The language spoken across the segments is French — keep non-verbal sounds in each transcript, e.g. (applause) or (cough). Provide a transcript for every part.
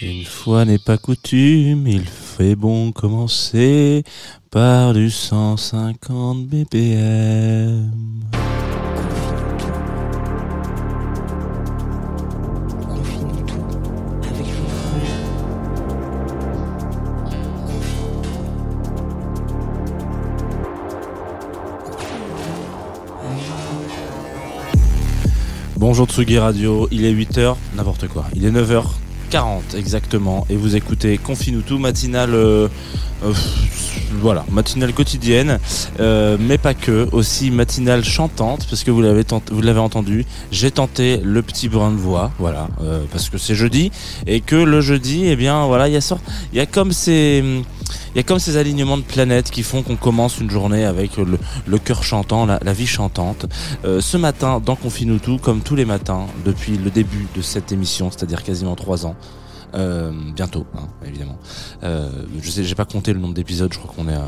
Une fois n'est pas coutume, il fait bon commencer par du 150 BPM. Bonjour Tsugi Radio, il est 8h, n'importe quoi. Il est 9h40 exactement et vous écoutez Confine tout matinale euh, euh, voilà, matinale quotidienne euh, mais pas que, aussi matinale chantante parce que vous l'avez entendu, j'ai tenté le petit brin de voix, voilà, parce que c'est jeudi et que le jeudi eh bien voilà, il y il y a comme ces il y a comme ces alignements de planètes qui font qu'on commence une journée avec le, le cœur chantant, la, vie chantante. Euh, ce matin, dans Confine comme tous les matins, depuis le début de cette émission, c'est-à-dire quasiment trois ans, euh, bientôt, hein, évidemment. Euh, je sais, j'ai pas compté le nombre d'épisodes, je crois qu'on est à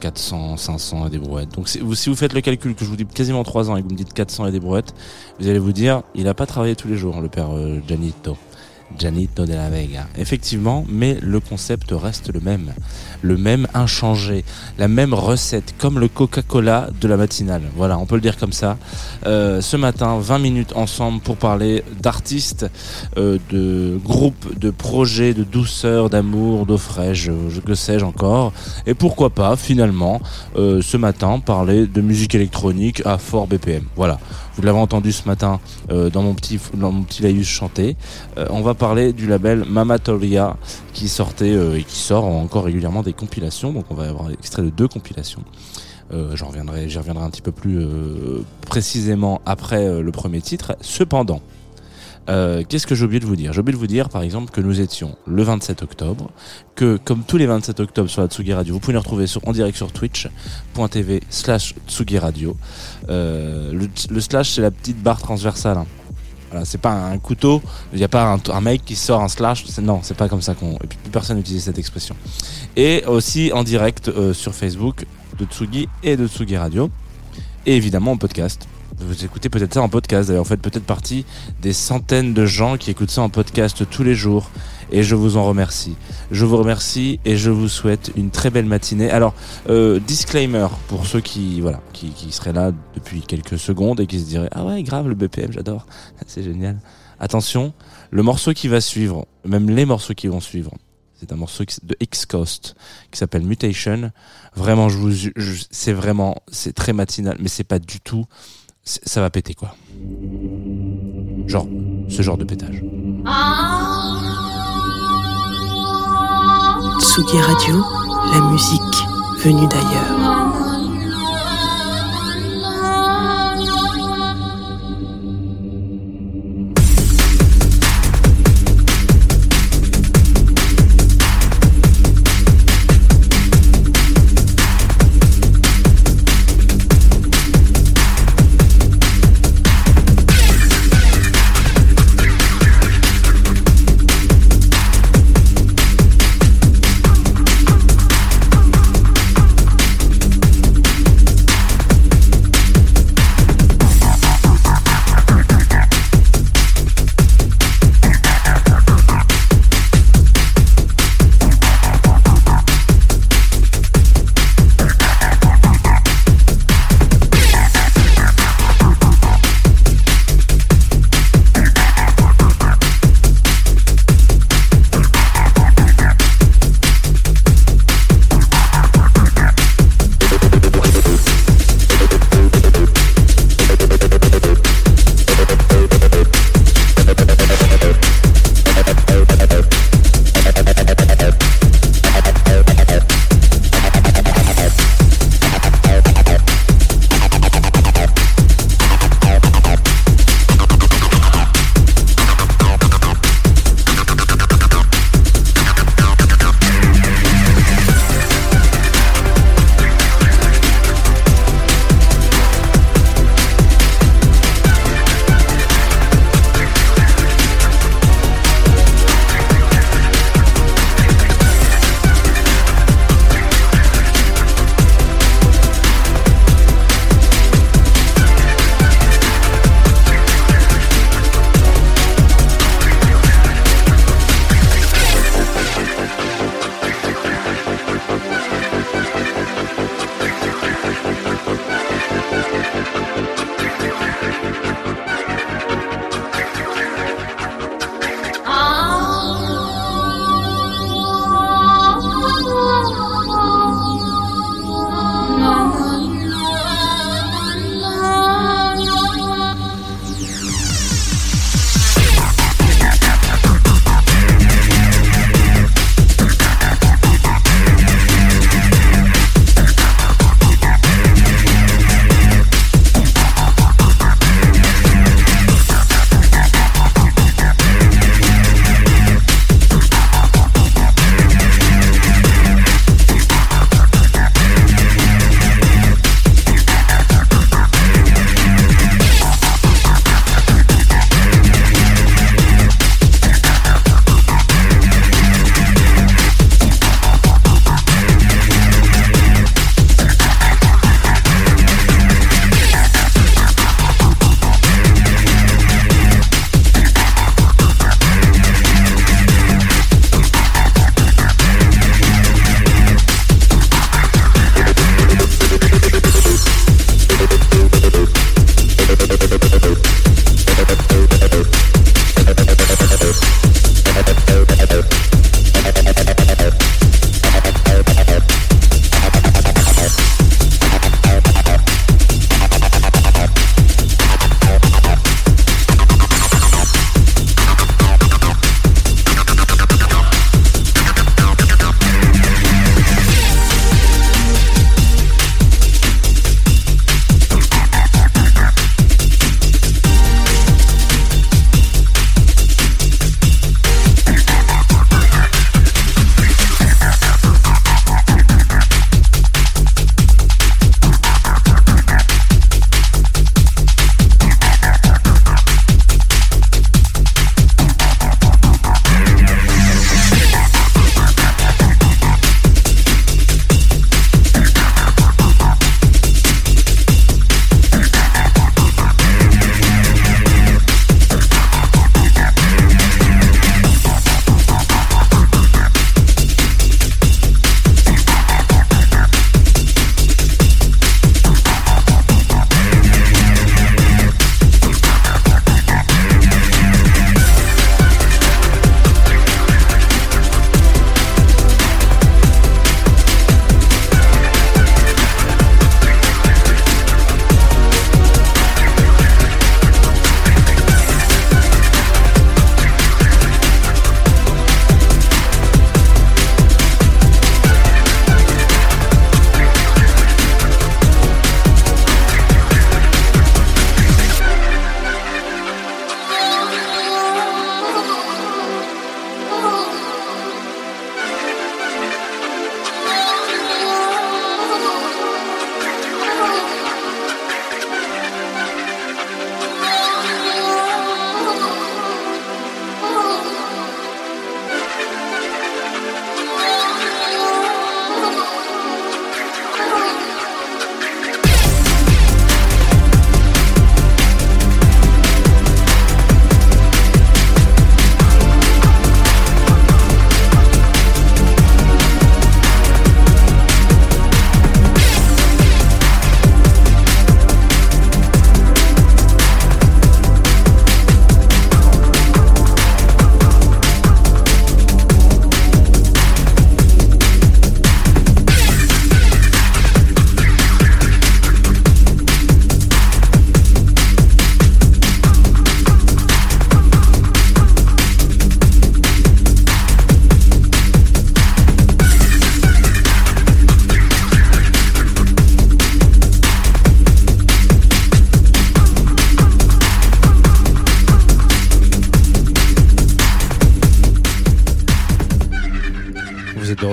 400, 500 et des brouettes. Donc si vous, faites le calcul que je vous dis quasiment trois ans et que vous me dites 400 et des brouettes, vous allez vous dire, il a pas travaillé tous les jours, le père euh, Gianito. Gianito de la Vega. Effectivement, mais le concept reste le même. Le même inchangé. La même recette, comme le Coca-Cola de la matinale. Voilà, on peut le dire comme ça. Euh, ce matin, 20 minutes ensemble pour parler d'artistes, euh, de groupes, de projets, de douceur, d'amour, d'eau fraîche, euh, je que sais-je encore. Et pourquoi pas, finalement, euh, ce matin, parler de musique électronique à fort BPM. Voilà. Vous l'avez entendu ce matin euh, dans mon petit dans mon petit laïus chanté. Euh, on va parler du label Mamatoria qui sortait euh, et qui sort encore régulièrement des compilations. Donc on va avoir extrait de deux compilations. Euh, j'en reviendrai, j'y reviendrai un petit peu plus euh, précisément après euh, le premier titre. Cependant, euh, qu'est-ce que j'ai oublié de vous dire? J'ai oublié de vous dire, par exemple, que nous étions le 27 octobre, que comme tous les 27 octobre sur la Tsugi Radio, vous pouvez nous retrouver sur, en direct sur twitch.tv slash Tsugi Radio. Euh, le, slash, c'est la petite barre transversale. hein. Voilà, c'est pas un couteau, il n'y a pas un, mec qui sort un slash, non, c'est pas comme ça qu'on... Et puis plus personne n'utilise cette expression. Et aussi en direct euh, sur Facebook de Tsugi et de Tsugi Radio. Et évidemment en podcast. Vous écoutez peut-être ça en podcast, d'ailleurs, vous faites peut-être partie des centaines de gens qui écoutent ça en podcast tous les jours. Et je vous en remercie. Je vous remercie et je vous souhaite une très belle matinée. Alors, euh, disclaimer pour ceux qui voilà qui, qui seraient là depuis quelques secondes et qui se diraient ah ouais grave le BPM j'adore (laughs) c'est génial. Attention, le morceau qui va suivre, même les morceaux qui vont suivre, c'est un morceau de X-Coast qui s'appelle Mutation. Vraiment, je vous, c'est vraiment, c'est très matinal, mais c'est pas du tout, ça va péter quoi. Genre, ce genre de pétage. Tsugi Radio, la musique venue d'ailleurs.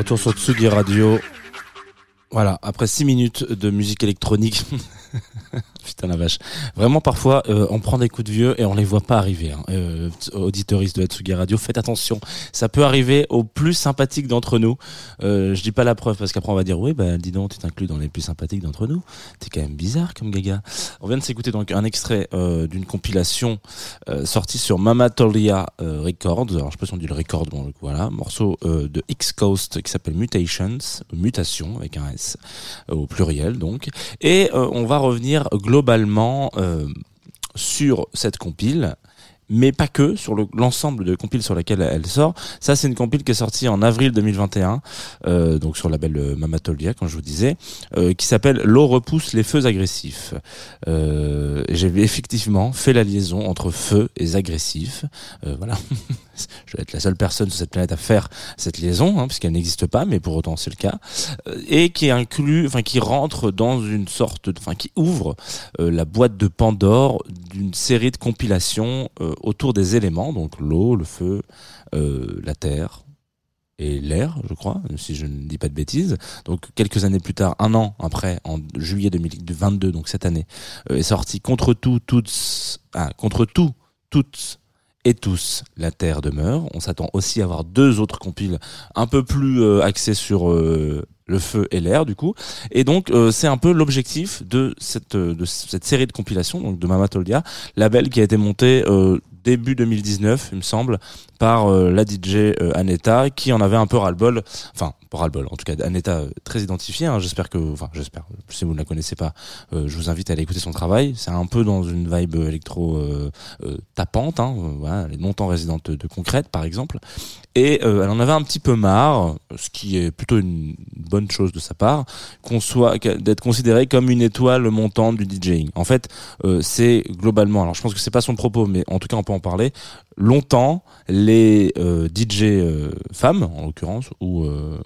Retour sur Tsugi Radio. Voilà, après 6 minutes de musique électronique. (laughs) (laughs) Putain la vache. Vraiment parfois euh, on prend des coups de vieux et on les voit pas arriver. Hein. Euh, auditeuristes de Tsugi Radio, faites attention. Ça peut arriver aux plus sympathiques d'entre nous. Euh, je dis pas la preuve parce qu'après on va dire oui bah dis donc tu t'inclus dans les plus sympathiques d'entre nous. T'es quand même bizarre comme gaga. On vient de s'écouter donc un extrait euh, d'une compilation euh, sortie sur Mamatolia Records. Alors je sais pas si on dit le record, bon voilà, morceau de X Coast qui s'appelle Mutations, mutation avec un S au pluriel donc. Et on va revenir globalement euh, sur cette compile mais pas que sur le- l'ensemble de compiles sur laquelle elle sort. Ça, c'est une compile qui est sortie en avril 2021, euh, donc sur le label euh, Mamatolia, comme je vous disais, euh, qui s'appelle L'eau repousse les feux agressifs. Euh, J'ai effectivement fait la liaison entre feu et agressif. Euh, voilà. (laughs) je vais être la seule personne sur cette planète à faire cette liaison, hein, puisqu'elle n'existe pas, mais pour autant c'est le cas, Euh, et qui inclut, enfin qui rentre dans une sorte, enfin qui ouvre la boîte de Pandore d'une série de compilations autour des éléments, donc l'eau, le feu, euh, la terre et l'air, je crois, si je ne dis pas de bêtises. Donc quelques années plus tard, un an après, en juillet 2022, donc cette année, euh, est sorti contre tout, toutes, ah, contre tout, toutes et tous, la Terre demeure. On s'attend aussi à avoir deux autres compiles un peu plus euh, axés sur le feu et l'air, du coup. Et donc, euh, c'est un peu l'objectif de cette, euh, de cette série de compilations, donc de Mamatolia, label qui a été monté euh, début 2019, il me semble, par euh, la DJ euh, Aneta, qui en avait un peu ras-le-bol, enfin, pas ras-le-bol, en tout cas, Aneta euh, très identifiée, hein, j'espère que, enfin, j'espère, si vous ne la connaissez pas, euh, je vous invite à aller écouter son travail, c'est un peu dans une vibe électro euh, tapante, hein, elle est résidente de, Concrète, par exemple, et elle en avait un petit peu marre, ce qui est plutôt une bonne chose de sa part, qu'on soit d'être considéré comme une étoile montante du DJing. En fait, c'est globalement, alors je pense que c'est pas son propos, mais en tout cas on peut en parler. Longtemps, les euh, DJ euh, femmes, en l'occurrence, ou euh,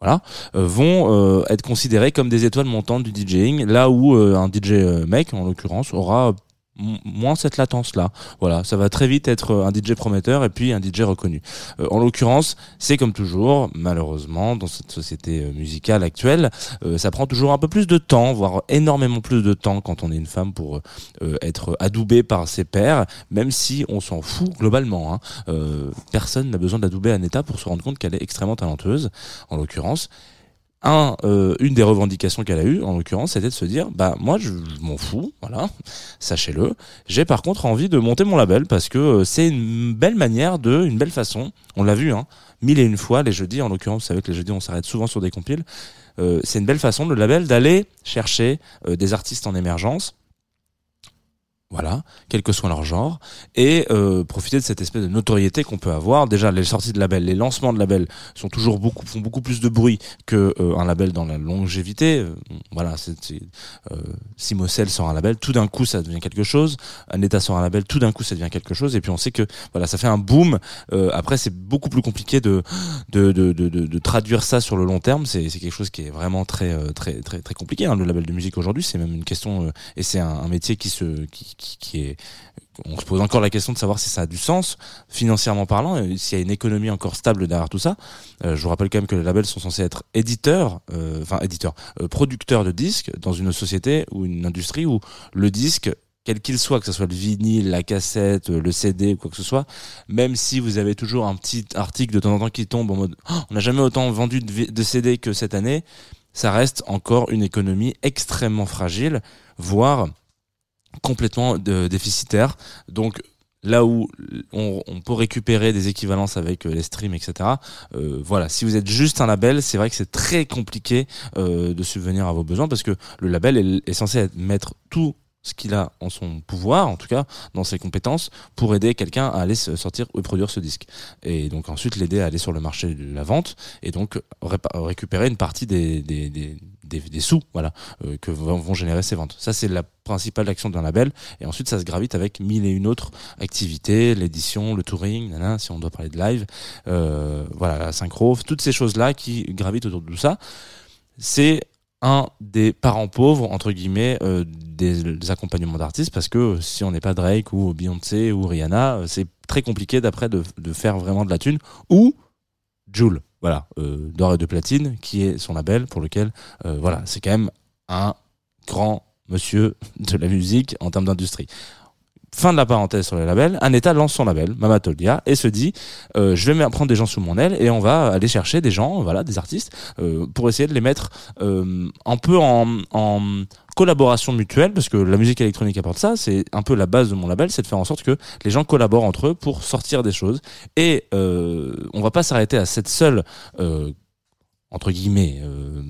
voilà, euh, vont être considérés comme des étoiles montantes du DJing, là où un DJ mec, en l'occurrence, aura moins cette latence là voilà ça va très vite être euh, un DJ prometteur et puis un DJ reconnu. Euh, en l'occurrence c'est comme toujours malheureusement dans cette société euh, musicale actuelle ça prend toujours un peu plus de temps voire énormément plus de temps quand on est une femme pour être adoubé par ses pairs même si on s'en fout globalement hein. Personne n'a besoin d'adouber Aneta pour se rendre compte qu'elle est extrêmement talentueuse. En l'occurrence euh, une des revendications qu'elle a eues, en l'occurrence, c'était de se dire, bah moi je, m'en fous, voilà, sachez-le. J'ai par contre envie de monter mon label parce que euh, c'est une belle manière de, une belle façon. On l'a vu, hein, mille et une fois les jeudis. En l'occurrence, vous savez que les jeudis on s'arrête souvent sur des compiles. Euh, c'est une belle façon le label d'aller chercher des artistes en émergence. Voilà, quel que soit leur genre, et euh, profiter de cette espèce de notoriété qu'on peut avoir. Déjà, les sorties de label, les lancements de label sont toujours beaucoup font beaucoup plus de bruit que euh, un label dans la longévité. Euh, voilà, c'est euh, si Moselle sort un label, tout d'un coup ça devient quelque chose. Aneta sort un label, tout d'un coup ça devient quelque chose. Et puis on sait que voilà, ça fait un boom. Euh, après, c'est beaucoup plus compliqué de de, de, de, de, traduire ça sur le long terme. C'est quelque chose qui est vraiment très très très très compliqué. Hein, le label de musique aujourd'hui, c'est même une question et c'est un, un métier qui se qui, qui, est on se pose encore la question de savoir si ça a du sens financièrement parlant, s'il y a une économie encore stable derrière tout ça. Euh, je vous rappelle quand même que les labels sont censés être éditeurs, euh, enfin éditeurs, euh, producteurs de disques dans une société ou une industrie où le disque quel qu'il soit, que ce soit le vinyle, la cassette, le CD ou quoi que ce soit, même si vous avez toujours un petit article de temps en temps qui tombe en mode Oh, on n'a jamais autant vendu de, de CD que cette année, ça reste encore une économie extrêmement fragile, voire complètement déficitaire. Donc là où on, on peut récupérer des équivalences avec euh, les streams, etc. euh, voilà, si vous êtes juste un label, c'est vrai que c'est très compliqué euh, de subvenir à vos besoins parce que le label est, est censé mettre tout ce qu'il a en son pouvoir, en tout cas dans ses compétences, pour aider quelqu'un à aller sortir ou produire ce disque. Et donc ensuite l'aider à aller sur le marché de la vente et donc récupérer une partie des, des, des, des, sous voilà, euh, que vont générer ces ventes. Ça c'est la principale action d'un label. Et ensuite ça se gravite avec mille et une autres activités, l'édition, le touring, si on doit parler de live, euh, voilà, la synchro, toutes ces choses-là qui gravitent autour de tout ça. C'est un des parents pauvres entre guillemets euh, des, accompagnements d'artistes parce que si on n'est pas Drake ou Beyoncé ou Rihanna c'est très compliqué d'après de, de faire vraiment de la thune ou Joule voilà, euh, d'or et de platine, qui est son label pour lequel, euh, voilà, c'est quand même un grand monsieur de la musique en termes d'industrie. Fin de la parenthèse sur les labels. Un lance son label, Mamatolia, et se dit euh, je vais prendre des gens sous mon aile et on va aller chercher des gens, voilà, des artistes, euh, pour essayer de les mettre euh, un peu en, collaboration mutuelle, parce que la musique électronique apporte ça. C'est un peu la base de mon label, c'est de faire en sorte que les gens collaborent entre eux pour sortir des choses. Et euh, on va pas s'arrêter à cette seule entre guillemets euh,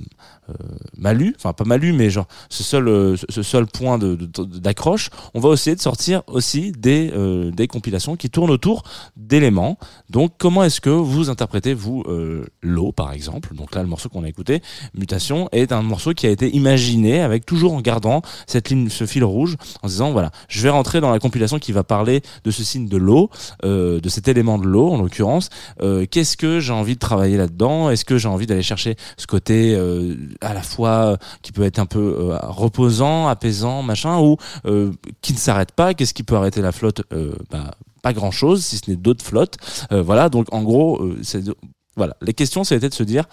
euh, malus, enfin pas malus, mais genre ce seul euh, ce- seul point de- de- d'accroche, on va essayer de sortir aussi des euh, des compilations qui tournent autour d'éléments. Donc comment est-ce que vous interprétez vous l'eau par exemple? Donc là le morceau qu'on a écouté, Mutation, est un morceau qui a été imaginé avec toujours en gardant cette ligne, ce fil rouge, en disant voilà, je vais rentrer dans la compilation qui va parler de ce signe de l'eau, de cet élément de l'eau en l'occurrence. Qu'est-ce que j'ai envie de travailler là-dedans? Est-ce que j'ai envie d'aller chercher ce côté euh, à la fois euh, qui peut être un peu euh, reposant, apaisant, machin, ou qui ne s'arrête pas Qu'est-ce qui peut arrêter la flotte bah, Pas grand-chose, si ce n'est d'autres flottes. Voilà, donc en gros, c'est voilà, les questions, c'était de se dire,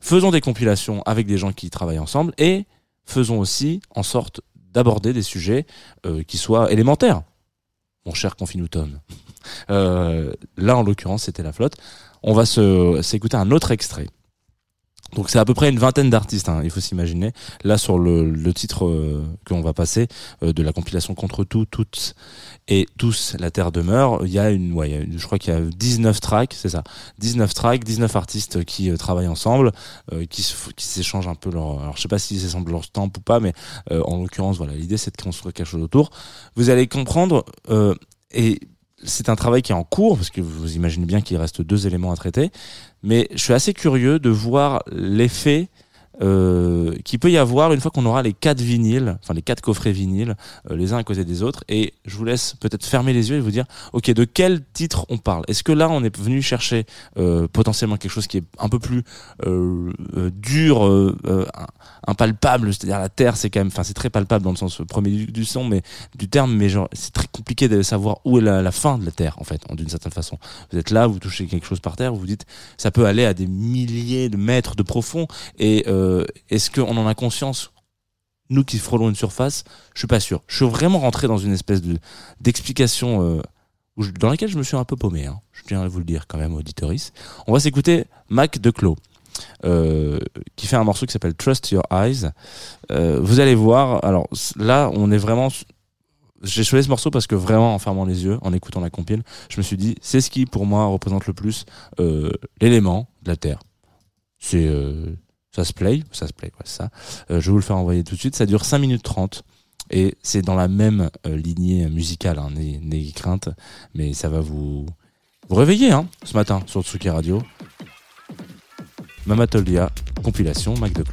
faisons des compilations avec des gens qui travaillent ensemble et faisons aussi en sorte d'aborder des sujets qui soient élémentaires. Mon cher Confinutum. Euh, là, en l'occurrence, c'était la flotte. On va s'écouter un autre extrait. Donc c'est à peu près une vingtaine d'artistes, hein, il faut s'imaginer. Là sur le, le titre euh, qu'on va passer euh, de la compilation Contre tout, toutes et tous, la Terre demeure, il y a une, ouais, y a une- je crois qu'il y a 19 tracks, c'est ça, 19 tracks, 19 artistes qui euh, travaillent ensemble, euh, qui qui s'échangent un peu leur, alors je sais pas s'ils s'échangent leur stamp ou pas, mais euh, en l'occurrence voilà, l'idée c'est de construire quelque chose autour. Vous allez comprendre euh, et c'est un travail qui est en cours parce que vous imaginez bien qu'il reste deux éléments à traiter mais je suis assez curieux de voir l'effet euh, qu'il peut y avoir une fois qu'on aura les quatre vinyles, enfin les quatre coffrets vinyles, euh, les uns à côté des autres. Et je vous laisse peut-être fermer les yeux et vous dire, ok, de quel titre on parle? Est-ce que là, on est venu chercher euh, potentiellement quelque chose qui est un peu plus euh, euh, dur, euh, impalpable, c'est-à-dire la terre, c'est quand même, enfin c'est très palpable dans le sens premier du, son, mais du terme, mais genre c'est très compliqué de savoir où est la, la fin de la terre en fait, d'une certaine façon. Vous êtes là, vous touchez quelque chose par terre, vous vous dites, ça peut aller à des milliers de mètres de profond. Et euh, est-ce qu'on en a conscience Nous qui frôlons une surface, je suis pas sûr. Je suis vraiment rentré dans une espèce de d'explication euh, dans laquelle je me suis un peu paumé. Hein. Je tiens à vous le dire quand même, auditoris. On va s'écouter Mac de Clos. euh, qui fait un morceau qui s'appelle Trust Your Eyes. Euh, vous allez voir, alors là, on est vraiment. J'ai choisi ce morceau parce que vraiment, en fermant les yeux, en écoutant la compile, je me suis dit, c'est ce qui pour moi représente le plus euh, l'élément de la Terre. C'est euh, ça se play, ça se play, ouais, ça. Euh, je vais vous le faire envoyer tout de suite. Ça dure 5 minutes 30 et c'est dans la même euh, lignée musicale, hein, crainte, mais ça va vous vous réveiller hein, ce matin sur Tsuki Radio. Mamatolia, compilation Mac de.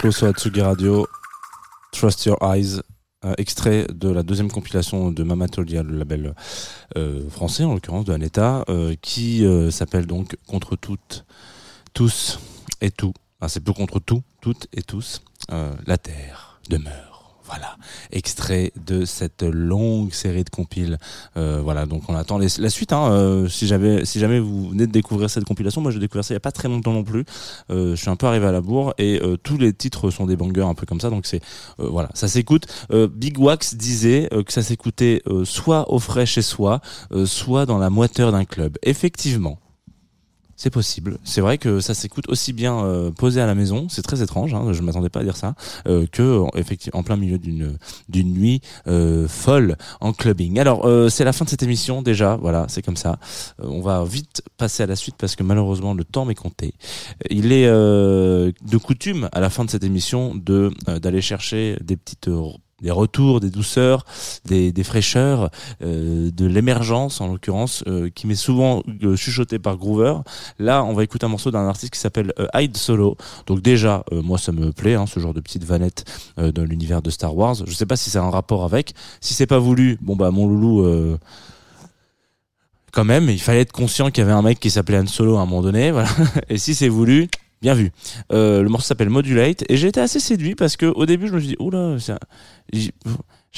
De Closo Atsugi Radio, Trust Your Eyes, extrait de la deuxième compilation de Mamatolia, le label euh, français en l'occurrence de Aneta, euh, qui euh, s'appelle donc Contre toutes, tous et tout. Ah, c'est plus contre tout, toutes et tous. La terre demeure. Voilà, extrait de cette longue série de compiles. Euh, voilà, donc on attend la suite. Hein, euh, si, j'avais, si jamais vous venez de découvrir cette compilation, moi j'ai découvert ça il y a pas très longtemps non plus. Euh, je suis un peu arrivé à la bourre et euh, tous les titres sont des bangers un peu comme ça. Donc c'est euh, voilà, ça s'écoute. Euh, Big Wax disait que ça s'écoutait soit au frais chez soi, soit dans la moiteur d'un club. Effectivement. C'est possible. C'est vrai que ça s'écoute aussi bien euh, posé à la maison. C'est très étrange. Hein, je m'attendais pas à dire ça. Euh, que en- effectivement en plein milieu d'une d'une nuit euh, folle en clubbing. Alors euh, c'est la fin de cette émission déjà. Voilà, c'est comme ça. On va vite passer à la suite parce que malheureusement le temps m'est compté. Il est de coutume à la fin de cette émission de d'aller chercher des petites des retours, des douceurs, des, des fraîcheurs, euh, de l'émergence en l'occurrence, euh, qui m'est souvent euh, chuchoté par Groover. Là, on va écouter un morceau d'un artiste qui s'appelle euh, Hyde Solo. Donc déjà, euh, moi ça me plaît, hein, ce genre de petite vanette euh, dans l'univers de Star Wars. Je sais pas si c'est un rapport avec. Si c'est pas voulu, bon bah mon loulou. Quand même, il fallait être conscient qu'il y avait un mec qui s'appelait Han Solo à un moment donné, voilà. (laughs) Et si c'est voulu, bien vu. Euh, le morceau s'appelle Modulate et j'ai été assez séduit parce que au début je me suis dit oula, un- j'ai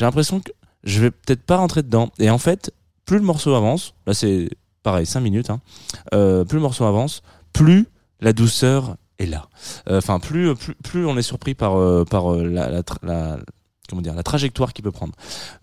l'impression que je vais peut-être pas rentrer dedans. Et en fait, plus le morceau avance, là c'est pareil, 5 minutes, hein, euh, plus le morceau avance, plus la douceur est là. Euh, Enfin, plus, plus on est surpris par par la, dire la trajectoire qu'il peut prendre.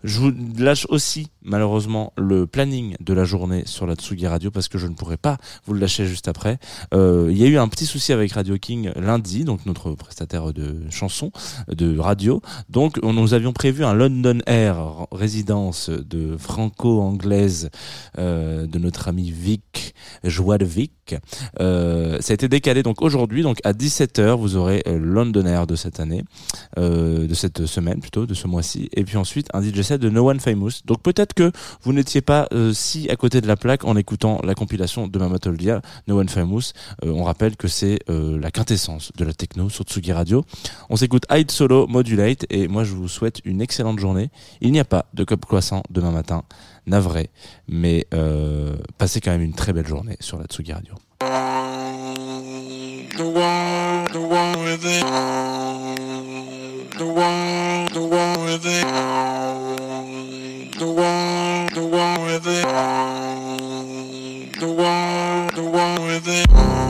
Je vous lâche aussi malheureusement le planning de la journée sur la Tsugi Radio parce que je ne pourrai pas vous le lâcher juste après. Euh, il y a eu un petit souci avec Radio King lundi, donc notre prestataire de chansons de radio. Donc on, nous avions prévu un London Air résidence de franco-anglaise euh, de notre ami Vic, Joie de Vic. Euh, ça a été décalé donc aujourd'hui, donc à 17h vous aurez London Air de cette année, de cette semaine plutôt, de ce mois-ci, et puis ensuite un DJ de No One Famous. Donc peut-être que vous n'étiez pas euh, si à côté de la plaque en écoutant la compilation de Mamatoldia, No One Famous. Euh, on rappelle que c'est euh, la quintessence de la techno sur Tsugi Radio. On s'écoute Hide Solo, Modulate, et moi je vous souhaite une excellente journée. Il n'y a pas de cop croissant demain matin, navré, mais passez quand même une très belle journée sur la Tsugi Radio. With it. The one, the one with it.